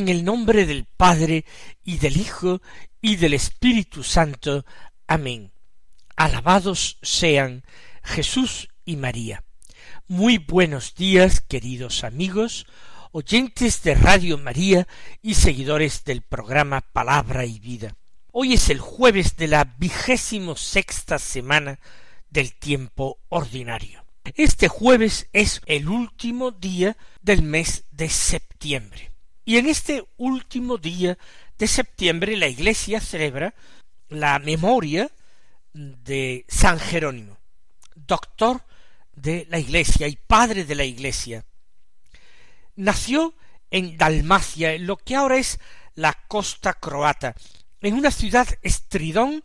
En el nombre del Padre y del Hijo y del Espíritu Santo. Amén. Alabados sean Jesús y María. Muy buenos días, queridos amigos, oyentes de Radio María y seguidores del programa Palabra y Vida. Hoy es el jueves de la vigésimo sexta semana del tiempo ordinario. Este jueves es el último día del mes de septiembre. Y en este último día de septiembre la Iglesia celebra la memoria de San Jerónimo, doctor de la Iglesia y padre de la Iglesia. Nació en Dalmacia, en lo que ahora es la costa croata, en una ciudad estridón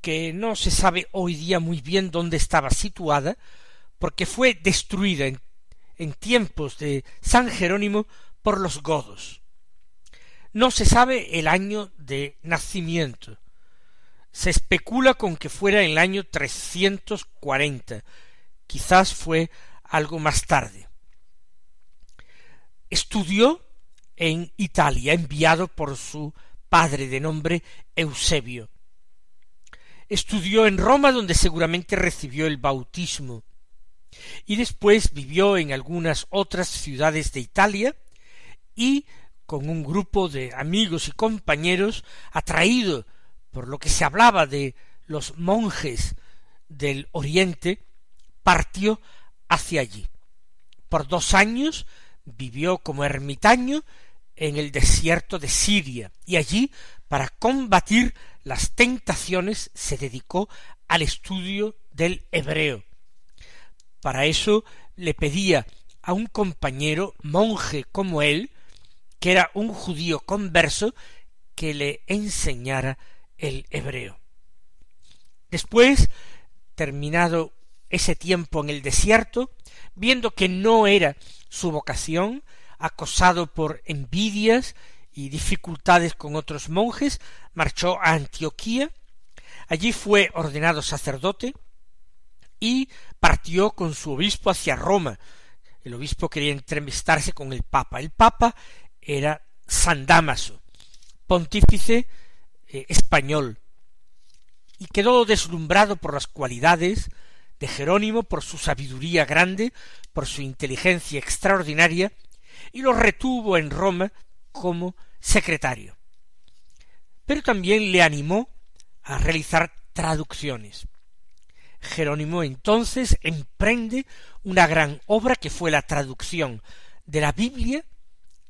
que no se sabe hoy día muy bien dónde estaba situada, porque fue destruida en, en tiempos de San Jerónimo por los godos. No se sabe el año de nacimiento. Se especula con que fuera el año 340. Quizás fue algo más tarde. Estudió en Italia, enviado por su padre de nombre Eusebio. Estudió en Roma, donde seguramente recibió el bautismo, y después vivió en algunas otras ciudades de Italia, y con un grupo de amigos y compañeros atraído por lo que se hablaba de los monjes del Oriente, partió hacia allí. Por dos años vivió como ermitaño en el desierto de Siria y allí, para combatir las tentaciones, se dedicó al estudio del hebreo. Para eso le pedía a un compañero monje como él, que era un judío converso, que le enseñara el hebreo. Después, terminado ese tiempo en el desierto, viendo que no era su vocación, acosado por envidias y dificultades con otros monjes, marchó a Antioquía, allí fue ordenado sacerdote y partió con su obispo hacia Roma, el obispo quería entrevistarse con el Papa. El Papa era San Damaso, pontífice eh, español, y quedó deslumbrado por las cualidades de Jerónimo, por su sabiduría grande, por su inteligencia extraordinaria, y lo retuvo en Roma como secretario. Pero también le animó a realizar traducciones. Jerónimo entonces emprende una gran obra que fue la traducción de la Biblia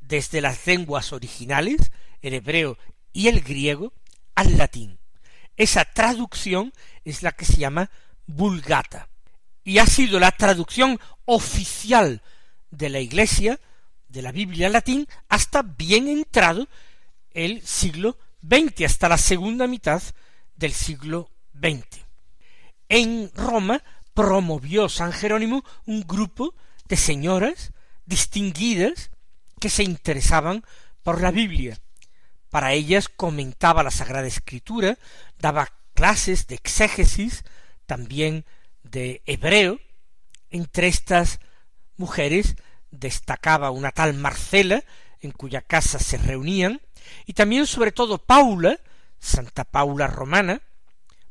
desde las lenguas originales, el hebreo y el griego, al latín. Esa traducción es la que se llama Vulgata y ha sido la traducción oficial de la Iglesia de la Biblia latín hasta bien entrado el siglo XX, hasta la segunda mitad del siglo XX en Roma promovió San Jerónimo un grupo de señoras distinguidas que se interesaban por la Biblia. Para ellas comentaba la Sagrada Escritura, daba clases de exégesis, también de hebreo. Entre estas mujeres destacaba una tal Marcela, en cuya casa se reunían, y también sobre todo Paula, Santa Paula Romana,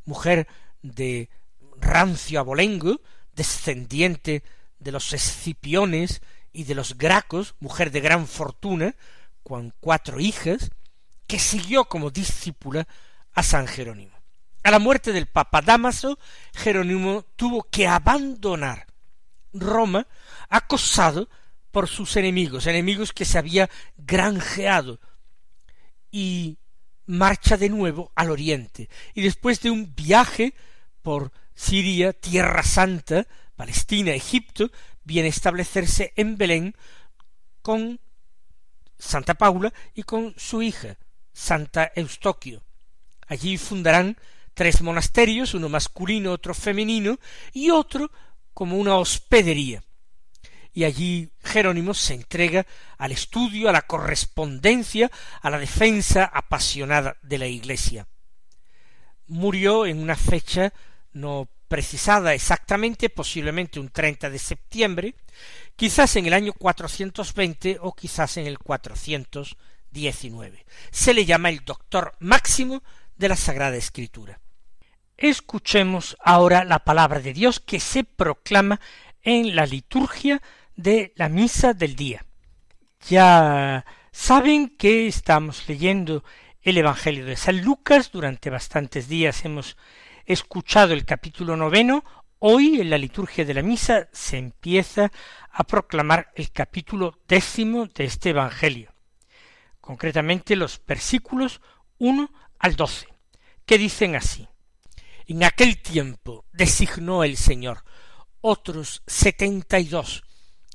mujer de rancio abolengo, descendiente de los escipiones y de los gracos, mujer de gran fortuna, con cuatro hijas, que siguió como discípula a San Jerónimo. A la muerte del Papa Damaso, Jerónimo tuvo que abandonar Roma acosado por sus enemigos, enemigos que se había granjeado, y marcha de nuevo al oriente. Y después de un viaje por Siria, Tierra Santa, Palestina, Egipto, viene a establecerse en Belén con Santa Paula y con su hija, Santa Eustoquio. Allí fundarán tres monasterios, uno masculino, otro femenino, y otro como una hospedería. Y allí Jerónimo se entrega al estudio, a la correspondencia, a la defensa apasionada de la Iglesia. Murió en una fecha no precisada exactamente, posiblemente un 30 de septiembre, quizás en el año 420 o quizás en el 419. Se le llama el doctor máximo de la Sagrada Escritura. Escuchemos ahora la palabra de Dios que se proclama en la liturgia de la misa del día. Ya saben que estamos leyendo el Evangelio de San Lucas, durante bastantes días hemos escuchado el capítulo noveno, hoy en la liturgia de la misa se empieza a proclamar el capítulo décimo de este Evangelio, concretamente los versículos uno al doce, que dicen así En aquel tiempo designó el Señor otros setenta y dos,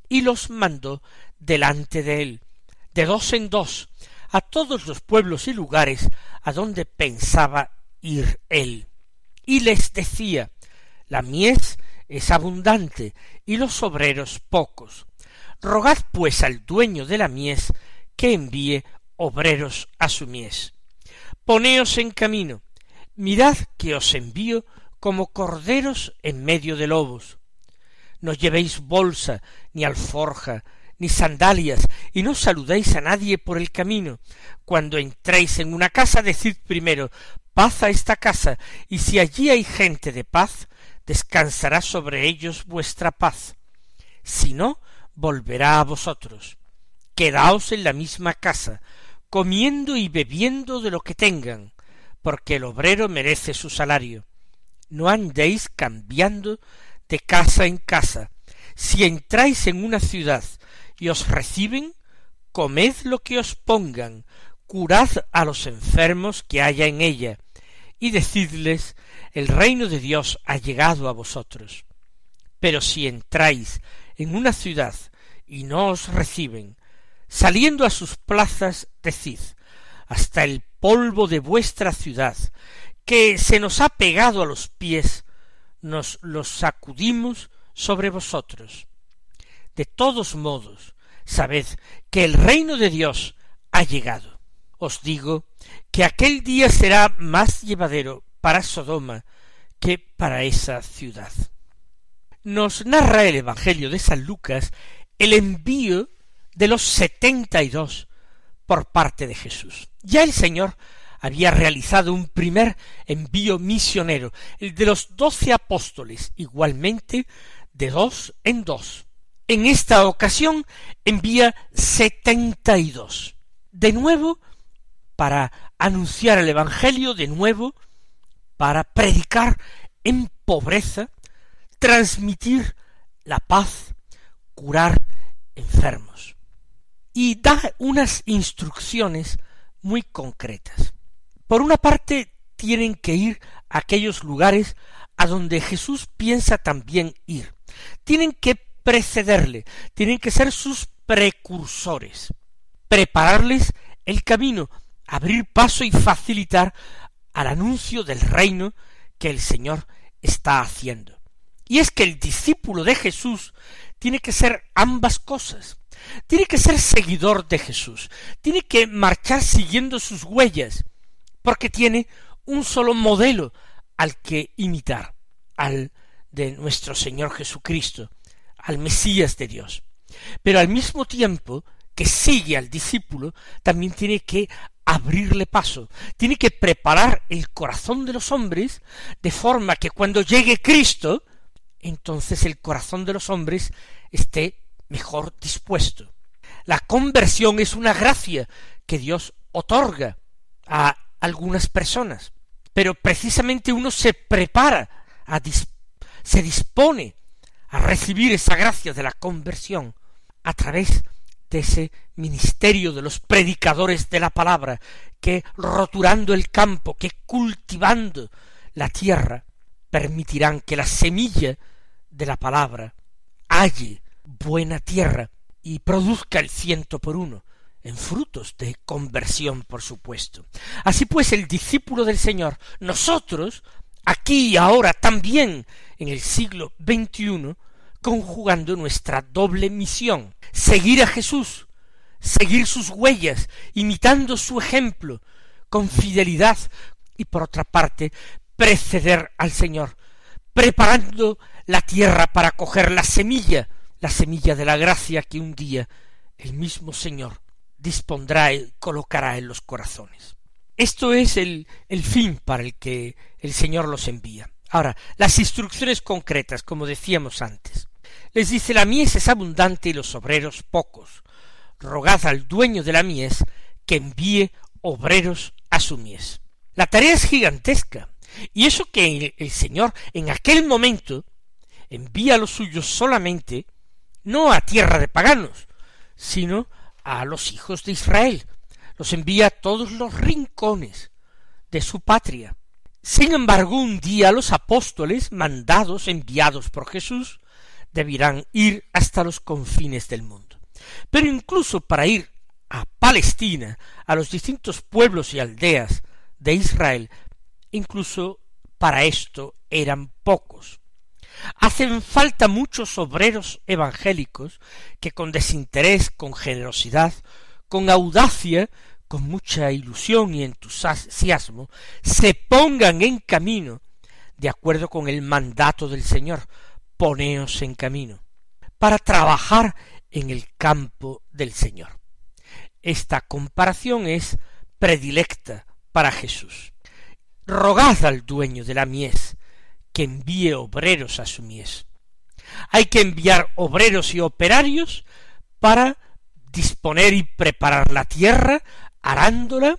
y los mandó delante de él, de dos en dos, a todos los pueblos y lugares a donde pensaba ir él y les decía La mies es abundante y los obreros pocos. Rogad pues al dueño de la mies que envíe obreros a su mies. Poneos en camino, mirad que os envío como corderos en medio de lobos. No llevéis bolsa, ni alforja, ni sandalias, y no saludéis a nadie por el camino. Cuando entréis en una casa, decid primero paz a esta casa, y si allí hay gente de paz, descansará sobre ellos vuestra paz. Si no, volverá a vosotros. Quedaos en la misma casa, comiendo y bebiendo de lo que tengan, porque el obrero merece su salario. No andéis cambiando de casa en casa. Si entráis en una ciudad y os reciben, comed lo que os pongan, curad a los enfermos que haya en ella, y decidles el reino de Dios ha llegado a vosotros. Pero si entráis en una ciudad y no os reciben, saliendo a sus plazas, decid hasta el polvo de vuestra ciudad, que se nos ha pegado a los pies, nos los sacudimos sobre vosotros. De todos modos, sabed que el reino de Dios ha llegado os digo que aquel día será más llevadero para Sodoma que para esa ciudad. Nos narra el Evangelio de San Lucas el envío de los setenta y dos por parte de Jesús. Ya el Señor había realizado un primer envío misionero, el de los doce apóstoles, igualmente de dos en dos. En esta ocasión envía setenta y dos. De nuevo para anunciar el Evangelio de nuevo, para predicar en pobreza, transmitir la paz, curar enfermos. Y da unas instrucciones muy concretas. Por una parte, tienen que ir a aquellos lugares a donde Jesús piensa también ir. Tienen que precederle, tienen que ser sus precursores, prepararles el camino abrir paso y facilitar al anuncio del reino que el Señor está haciendo. Y es que el discípulo de Jesús tiene que ser ambas cosas. Tiene que ser seguidor de Jesús. Tiene que marchar siguiendo sus huellas, porque tiene un solo modelo al que imitar, al de nuestro Señor Jesucristo, al Mesías de Dios. Pero al mismo tiempo que sigue al discípulo, también tiene que abrirle paso, tiene que preparar el corazón de los hombres de forma que cuando llegue Cristo, entonces el corazón de los hombres esté mejor dispuesto. La conversión es una gracia que Dios otorga a algunas personas, pero precisamente uno se prepara, a se dispone a recibir esa gracia de la conversión a través de ese ministerio de los predicadores de la palabra, que roturando el campo, que cultivando la tierra, permitirán que la semilla de la palabra halle buena tierra y produzca el ciento por uno, en frutos de conversión, por supuesto. Así pues, el discípulo del Señor, nosotros, aquí y ahora también en el siglo XXI, conjugando nuestra doble misión, seguir a Jesús, seguir sus huellas, imitando su ejemplo, con fidelidad, y por otra parte, preceder al Señor, preparando la tierra para coger la semilla, la semilla de la gracia que un día el mismo Señor dispondrá y colocará en los corazones. Esto es el, el fin para el que el Señor los envía. Ahora, las instrucciones concretas, como decíamos antes. Les dice la mies es abundante y los obreros pocos. Rogad al dueño de la mies que envíe obreros a su mies. La tarea es gigantesca. Y eso que el Señor en aquel momento envía los suyos solamente no a tierra de paganos, sino a los hijos de Israel. Los envía a todos los rincones de su patria. Sin embargo, un día los apóstoles, mandados, enviados por Jesús, debirán ir hasta los confines del mundo. Pero incluso para ir a Palestina, a los distintos pueblos y aldeas de Israel, incluso para esto eran pocos. Hacen falta muchos obreros evangélicos que con desinterés, con generosidad, con audacia, con mucha ilusión y entusiasmo, se pongan en camino, de acuerdo con el mandato del Señor, poneos en camino, para trabajar en el campo del Señor. Esta comparación es predilecta para Jesús. Rogad al dueño de la mies que envíe obreros a su mies. Hay que enviar obreros y operarios para disponer y preparar la tierra, arándola,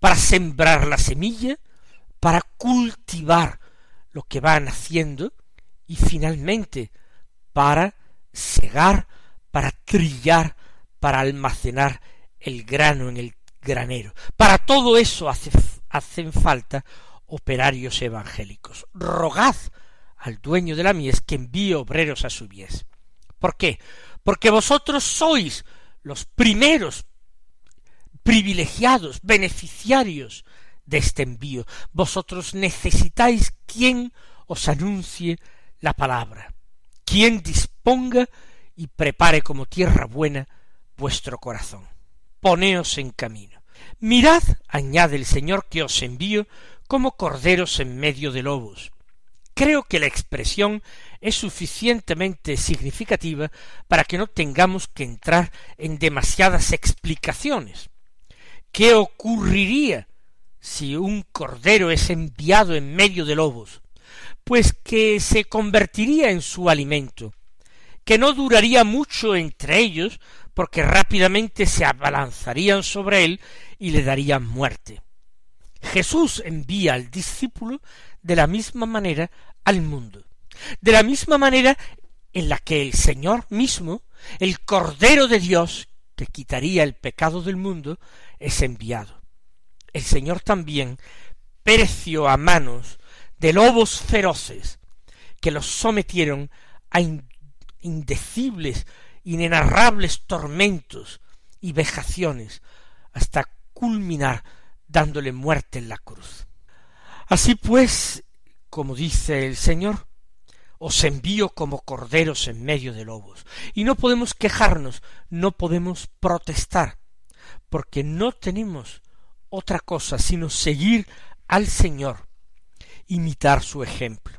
para sembrar la semilla, para cultivar lo que van haciendo y finalmente para segar, para trillar, para almacenar el grano en el granero. Para todo eso hacen falta operarios evangélicos. Rogad al dueño de la mies que envíe obreros a su mies. ¿Por qué? Porque vosotros sois los primeros privilegiados, beneficiarios de este envío. Vosotros necesitáis quien os anuncie la palabra, quien disponga y prepare como tierra buena vuestro corazón. Poneos en camino. Mirad, añade el Señor, que os envío como corderos en medio de lobos. Creo que la expresión es suficientemente significativa para que no tengamos que entrar en demasiadas explicaciones. ¿Qué ocurriría si un cordero es enviado en medio de lobos? Pues que se convertiría en su alimento, que no duraría mucho entre ellos, porque rápidamente se abalanzarían sobre él y le darían muerte. Jesús envía al discípulo de la misma manera al mundo, de la misma manera en la que el Señor mismo, el Cordero de Dios, que quitaría el pecado del mundo, es enviado. El Señor también pereció a manos de lobos feroces que los sometieron a indecibles, inenarrables tormentos y vejaciones hasta culminar dándole muerte en la cruz. Así pues, como dice el Señor, os envío como corderos en medio de lobos. Y no podemos quejarnos, no podemos protestar, porque no tenemos otra cosa sino seguir al Señor, imitar su ejemplo.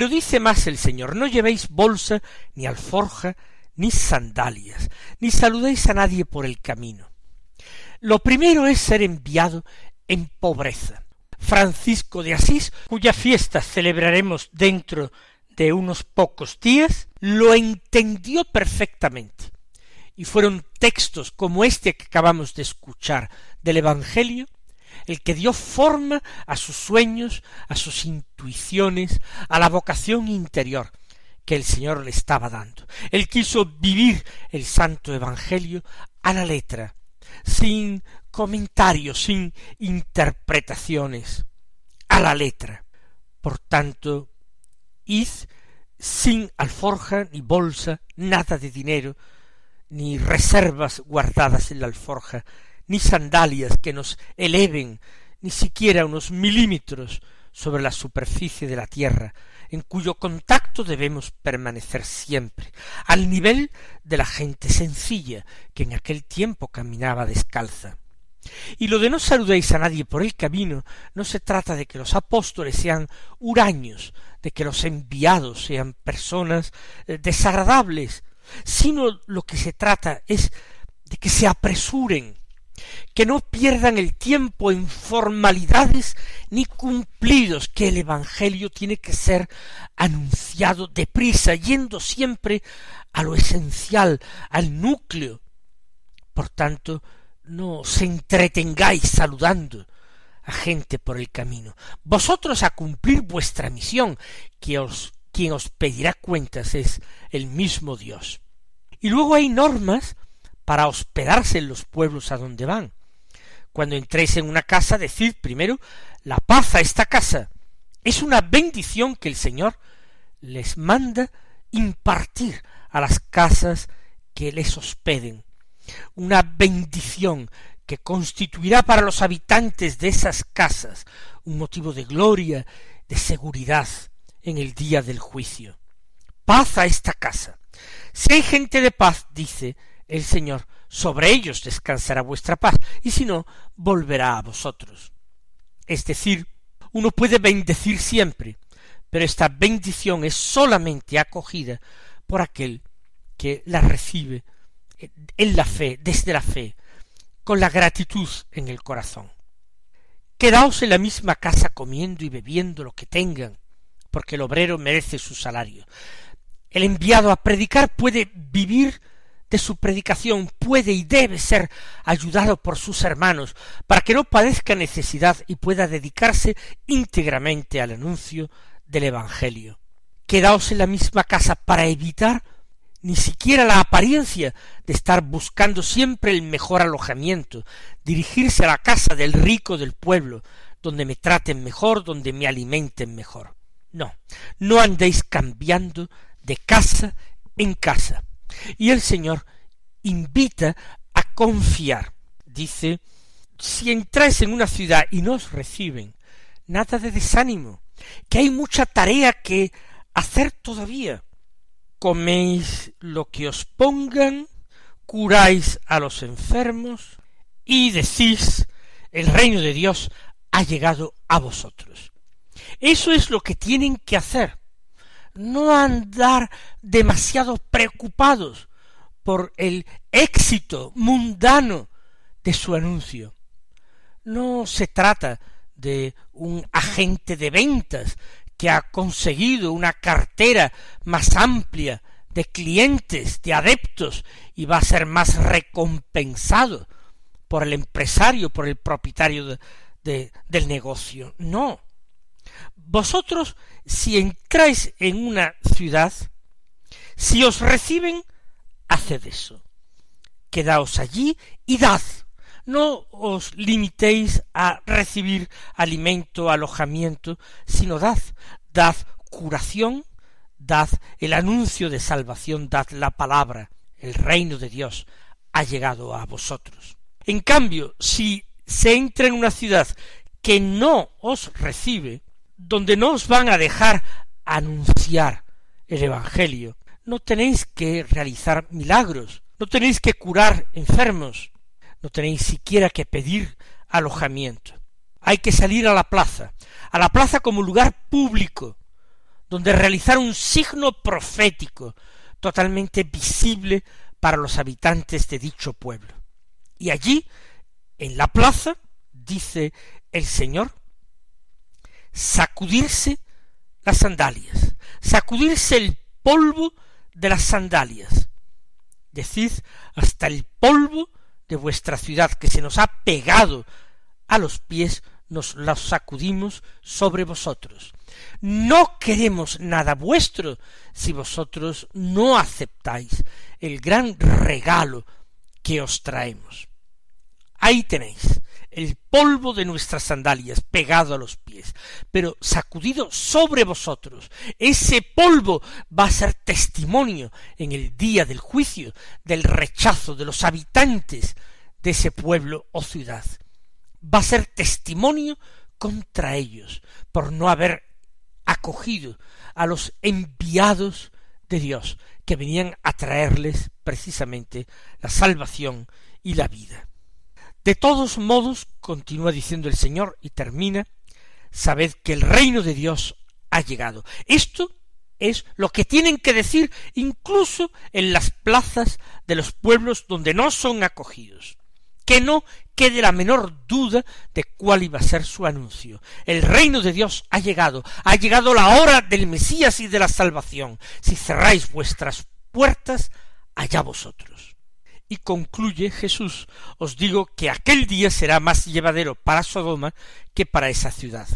Pero dice más el Señor, no llevéis bolsa, ni alforja, ni sandalias, ni saludéis a nadie por el camino. Lo primero es ser enviado en pobreza. Francisco de Asís, cuya fiesta celebraremos dentro de unos pocos días, lo entendió perfectamente. Y fueron textos como este que acabamos de escuchar del Evangelio el que dio forma a sus sueños, a sus intuiciones, a la vocación interior que el Señor le estaba dando. Él quiso vivir el santo Evangelio a la letra, sin comentarios, sin interpretaciones, a la letra. Por tanto, id sin alforja ni bolsa, nada de dinero, ni reservas guardadas en la alforja, ni sandalias que nos eleven ni siquiera unos milímetros sobre la superficie de la tierra, en cuyo contacto debemos permanecer siempre, al nivel de la gente sencilla que en aquel tiempo caminaba descalza. Y lo de no saludéis a nadie por el camino no se trata de que los apóstoles sean huraños, de que los enviados sean personas eh, desagradables, sino lo que se trata es de que se apresuren, que no pierdan el tiempo en formalidades ni cumplidos, que el Evangelio tiene que ser anunciado deprisa, yendo siempre a lo esencial, al núcleo. Por tanto, no se entretengáis saludando a gente por el camino. Vosotros a cumplir vuestra misión, que os, quien os pedirá cuentas es el mismo Dios. Y luego hay normas para hospedarse en los pueblos a donde van. Cuando entréis en una casa, decid primero la paz a esta casa. Es una bendición que el Señor les manda impartir a las casas que les hospeden. Una bendición que constituirá para los habitantes de esas casas un motivo de gloria, de seguridad en el día del juicio. Paz a esta casa. Si hay gente de paz, dice, el Señor, sobre ellos descansará vuestra paz, y si no, volverá a vosotros. Es decir, uno puede bendecir siempre, pero esta bendición es solamente acogida por aquel que la recibe en la fe, desde la fe, con la gratitud en el corazón. Quedaos en la misma casa comiendo y bebiendo lo que tengan, porque el obrero merece su salario. El enviado a predicar puede vivir de su predicación puede y debe ser ayudado por sus hermanos para que no padezca necesidad y pueda dedicarse íntegramente al anuncio del Evangelio. Quedaos en la misma casa para evitar ni siquiera la apariencia de estar buscando siempre el mejor alojamiento, dirigirse a la casa del rico del pueblo, donde me traten mejor, donde me alimenten mejor. No, no andéis cambiando de casa en casa, y el Señor invita a confiar. Dice, si entráis en una ciudad y no os reciben, nada de desánimo, que hay mucha tarea que hacer todavía. Coméis lo que os pongan, curáis a los enfermos y decís, el reino de Dios ha llegado a vosotros. Eso es lo que tienen que hacer no andar demasiado preocupados por el éxito mundano de su anuncio. No se trata de un agente de ventas que ha conseguido una cartera más amplia de clientes, de adeptos, y va a ser más recompensado por el empresario, por el propietario del negocio. No. Vosotros si entráis en una ciudad, si os reciben, haced eso. Quedaos allí y dad. No os limitéis a recibir alimento, alojamiento, sino dad, dad curación, dad el anuncio de salvación, dad la palabra. El reino de Dios ha llegado a vosotros. En cambio, si se entra en una ciudad que no os recibe, donde no os van a dejar anunciar el Evangelio. No tenéis que realizar milagros, no tenéis que curar enfermos, no tenéis siquiera que pedir alojamiento. Hay que salir a la plaza, a la plaza como lugar público, donde realizar un signo profético totalmente visible para los habitantes de dicho pueblo. Y allí, en la plaza, dice el Señor, sacudirse las sandalias, sacudirse el polvo de las sandalias. Decid hasta el polvo de vuestra ciudad que se nos ha pegado a los pies, nos lo sacudimos sobre vosotros. No queremos nada vuestro si vosotros no aceptáis el gran regalo que os traemos. Ahí tenéis el polvo de nuestras sandalias pegado a los pies, pero sacudido sobre vosotros. Ese polvo va a ser testimonio en el día del juicio del rechazo de los habitantes de ese pueblo o ciudad. Va a ser testimonio contra ellos por no haber acogido a los enviados de Dios que venían a traerles precisamente la salvación y la vida. De todos modos, continúa diciendo el Señor y termina, sabed que el reino de Dios ha llegado. Esto es lo que tienen que decir incluso en las plazas de los pueblos donde no son acogidos. Que no quede la menor duda de cuál iba a ser su anuncio. El reino de Dios ha llegado, ha llegado la hora del Mesías y de la salvación. Si cerráis vuestras puertas, allá vosotros. Y concluye Jesús, os digo que aquel día será más llevadero para Sodoma que para esa ciudad.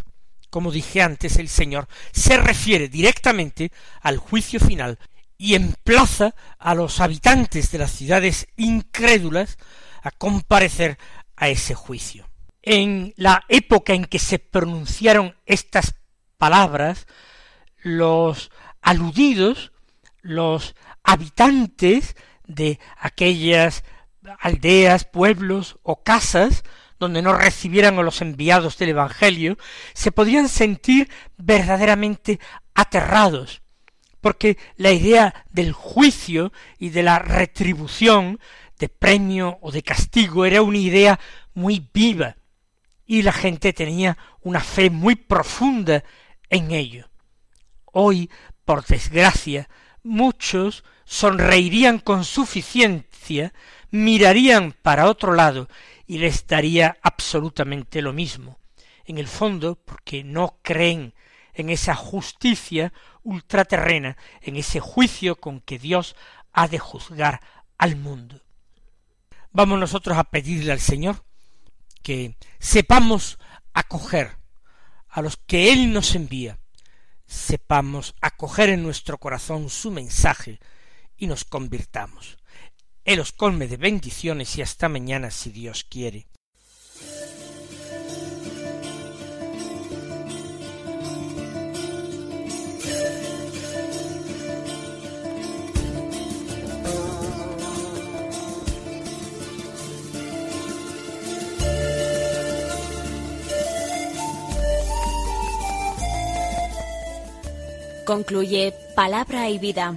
Como dije antes, el Señor se refiere directamente al juicio final y emplaza a los habitantes de las ciudades incrédulas a comparecer a ese juicio. En la época en que se pronunciaron estas palabras, los aludidos, los habitantes de aquellas aldeas, pueblos o casas donde no recibieran a los enviados del Evangelio, se podían sentir verdaderamente aterrados, porque la idea del juicio y de la retribución de premio o de castigo era una idea muy viva y la gente tenía una fe muy profunda en ello. Hoy, por desgracia, muchos sonreirían con suficiencia, mirarían para otro lado y les daría absolutamente lo mismo. En el fondo, porque no creen en esa justicia ultraterrena, en ese juicio con que Dios ha de juzgar al mundo. Vamos nosotros a pedirle al Señor que sepamos acoger a los que Él nos envía, sepamos acoger en nuestro corazón su mensaje y nos convirtamos. Él os colme de bendiciones y hasta mañana si Dios quiere. Concluye Palabra y Vida,